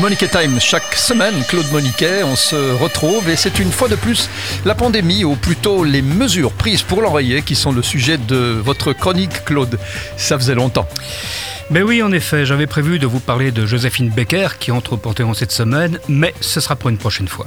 Monique Time, chaque semaine, Claude Moniquet, on se retrouve et c'est une fois de plus la pandémie, ou plutôt les mesures prises pour l'enrayer, qui sont le sujet de votre chronique, Claude. Ça faisait longtemps. Mais oui, en effet, j'avais prévu de vous parler de Joséphine Becker qui entre au Panthéon cette semaine, mais ce sera pour une prochaine fois.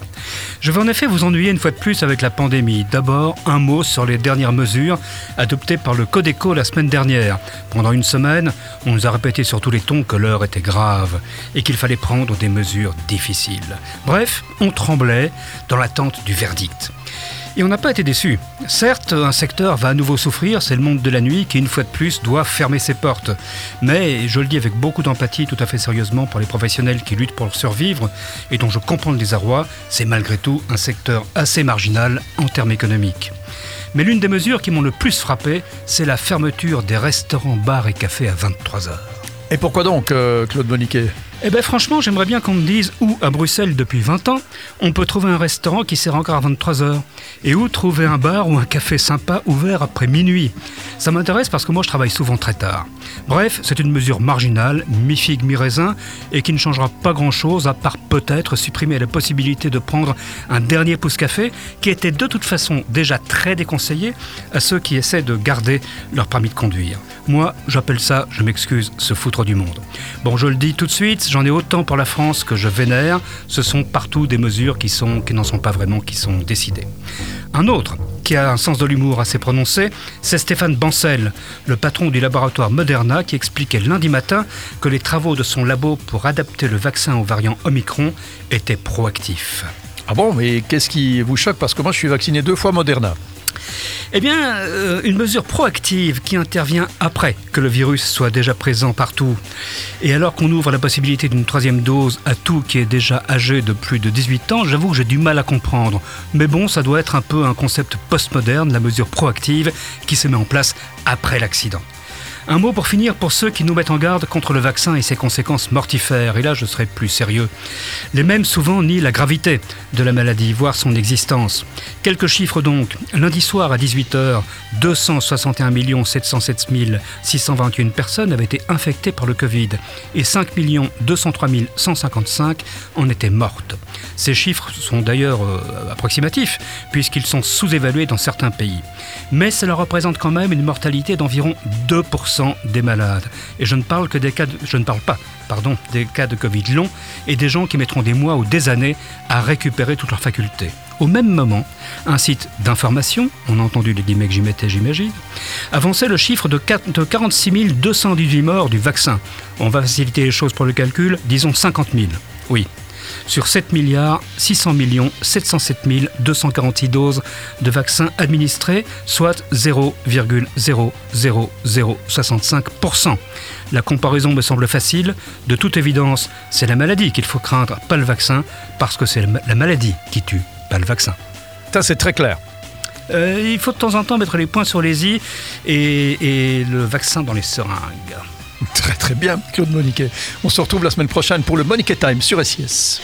Je vais en effet vous ennuyer une fois de plus avec la pandémie. D'abord, un mot sur les dernières mesures adoptées par le Codeco la semaine dernière. Pendant une semaine, on nous a répété sur tous les tons que l'heure était grave et qu'il fallait prendre des mesures difficiles. Bref, on tremblait dans l'attente du verdict. Et on n'a pas été déçus. Certes, un secteur va à nouveau souffrir, c'est le monde de la nuit qui, une fois de plus, doit fermer ses portes. Mais, je le dis avec beaucoup d'empathie, tout à fait sérieusement, pour les professionnels qui luttent pour survivre et dont je comprends le désarroi, c'est malgré tout un secteur assez marginal en termes économiques. Mais l'une des mesures qui m'ont le plus frappé, c'est la fermeture des restaurants, bars et cafés à 23 heures. Et pourquoi donc, euh, Claude Moniquet? Eh bien franchement, j'aimerais bien qu'on me dise où, à Bruxelles, depuis 20 ans, on peut trouver un restaurant qui sert encore à 23h. Et où trouver un bar ou un café sympa ouvert après minuit. Ça m'intéresse parce que moi je travaille souvent très tard. Bref, c'est une mesure marginale, mi-figue, mi-raisin, et qui ne changera pas grand-chose à part peut-être supprimer la possibilité de prendre un dernier pouce café qui était de toute façon déjà très déconseillé à ceux qui essaient de garder leur permis de conduire. Moi, j'appelle ça, je m'excuse, se foutre du monde. Bon, je le dis tout de suite, j'en ai autant pour la France que je vénère. Ce sont partout des mesures qui, n'en sont pas vraiment, qui sont décidées. Un autre, qui a un sens de l'humour assez prononcé, c'est Stéphane Bancel, le patron du laboratoire Moderna, qui expliquait lundi matin que les travaux de son labo pour adapter le vaccin au variant Omicron étaient proactifs. Ah bon, mais qu'est-ce qui vous choque? Parce que moi, je suis vacciné deux fois Moderna. Eh bien, euh, une mesure proactive qui intervient après que le virus soit déjà présent partout. Et alors qu'on ouvre la possibilité d'une troisième dose à tout qui est déjà âgé de plus de 18 ans, j'avoue que j'ai du mal à comprendre. Mais bon, ça doit être un peu un concept postmoderne, la mesure proactive qui se met en place après l'accident. Un mot pour finir pour ceux qui nous mettent en garde contre le vaccin et ses conséquences mortifères. Et là, je serai plus sérieux. Les mêmes souvent nient la gravité de la maladie, voire son existence. Quelques chiffres donc. Lundi soir à 18h, 261 707 621 personnes avaient été infectées par le Covid et 5 203 155 en étaient mortes. Ces chiffres sont d'ailleurs euh, approximatifs puisqu'ils sont sous-évalués dans certains pays. Mais cela représente quand même une mortalité d'environ 2% des malades. Et je ne parle que des cas je ne parle pas, pardon, des cas de Covid longs et des gens qui mettront des mois ou des années à récupérer toutes leurs facultés. Au même moment, un site d'information, on a entendu les guillemets que j'y mettais, j'imagine, avançait le chiffre de 46 218 morts du vaccin. On va faciliter les choses pour le calcul, disons 50 000. Oui, sur 7 milliards 600 millions 707 246 doses de vaccins administrés, soit 0,00065%. La comparaison me semble facile. De toute évidence, c'est la maladie qu'il faut craindre, pas le vaccin, parce que c'est la maladie qui tue, pas le vaccin. Ça, c'est très clair. Euh, il faut de temps en temps mettre les points sur les i et, et le vaccin dans les seringues. Très très bien, Claude Moniquet. On se retrouve la semaine prochaine pour le Moniquet Time sur SIS.